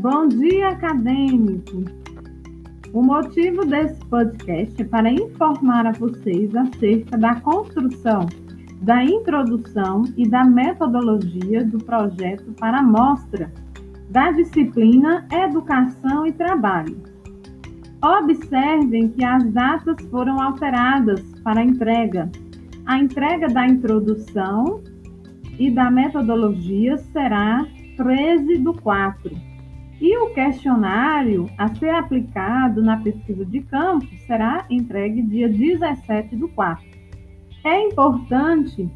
Bom dia, acadêmico! O motivo desse podcast é para informar a vocês acerca da construção, da introdução e da metodologia do projeto para a mostra da disciplina Educação e Trabalho. Observem que as datas foram alteradas para a entrega. A entrega da introdução e da metodologia será 13 do 4. E o questionário a ser aplicado na pesquisa de campo será entregue dia 17 do 4. É importante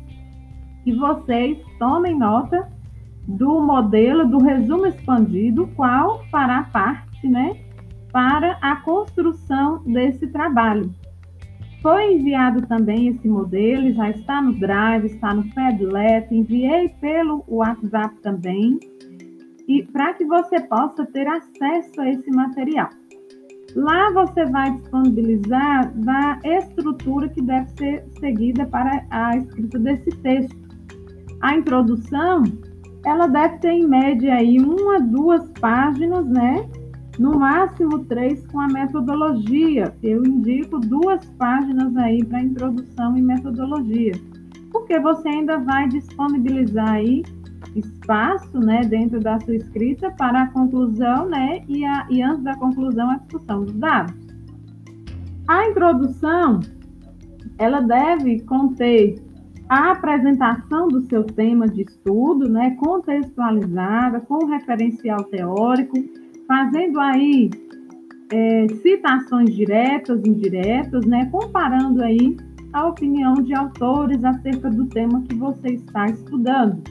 que vocês tomem nota do modelo do resumo expandido, qual fará parte, né, para a construção desse trabalho. Foi enviado também esse modelo, já está no Drive, está no Padlet, enviei pelo WhatsApp também, para que você possa ter acesso a esse material. Lá você vai disponibilizar da estrutura que deve ser seguida para a escrita desse texto. A introdução, ela deve ter em média aí uma, duas páginas, né? No máximo três com a metodologia. Eu indico duas páginas aí para introdução e metodologia, porque você ainda vai disponibilizar aí espaço, né, dentro da sua escrita para a conclusão, né, e, a, e antes da conclusão a discussão dos dados. A introdução, ela deve conter a apresentação do seu tema de estudo, né, contextualizada, com referencial teórico, fazendo aí é, citações diretas, indiretas, né, comparando aí a opinião de autores acerca do tema que você está estudando.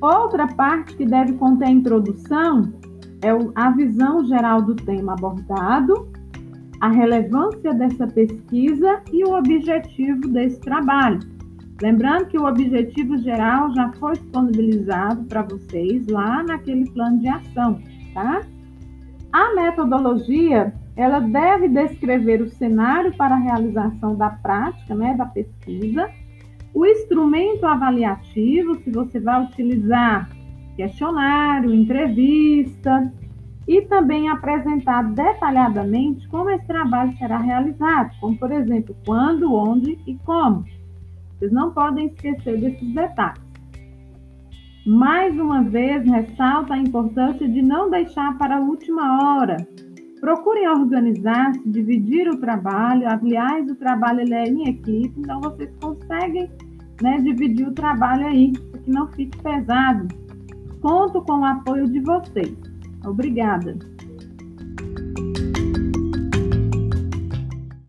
Outra parte que deve conter a introdução é a visão geral do tema abordado, a relevância dessa pesquisa e o objetivo desse trabalho. Lembrando que o objetivo geral já foi disponibilizado para vocês lá naquele plano de ação, tá? A metodologia, ela deve descrever o cenário para a realização da prática, né, da pesquisa, o instrumento avaliativo, se você vai utilizar questionário, entrevista, e também apresentar detalhadamente como esse trabalho será realizado, como, por exemplo, quando, onde e como. Vocês não podem esquecer desses detalhes. Mais uma vez, ressalta a importância de não deixar para a última hora. Procurem organizar-se, dividir o trabalho. Aliás, o trabalho ele é em equipe, então vocês conseguem né, dividir o trabalho aí, para que não fique pesado. Conto com o apoio de vocês. Obrigada.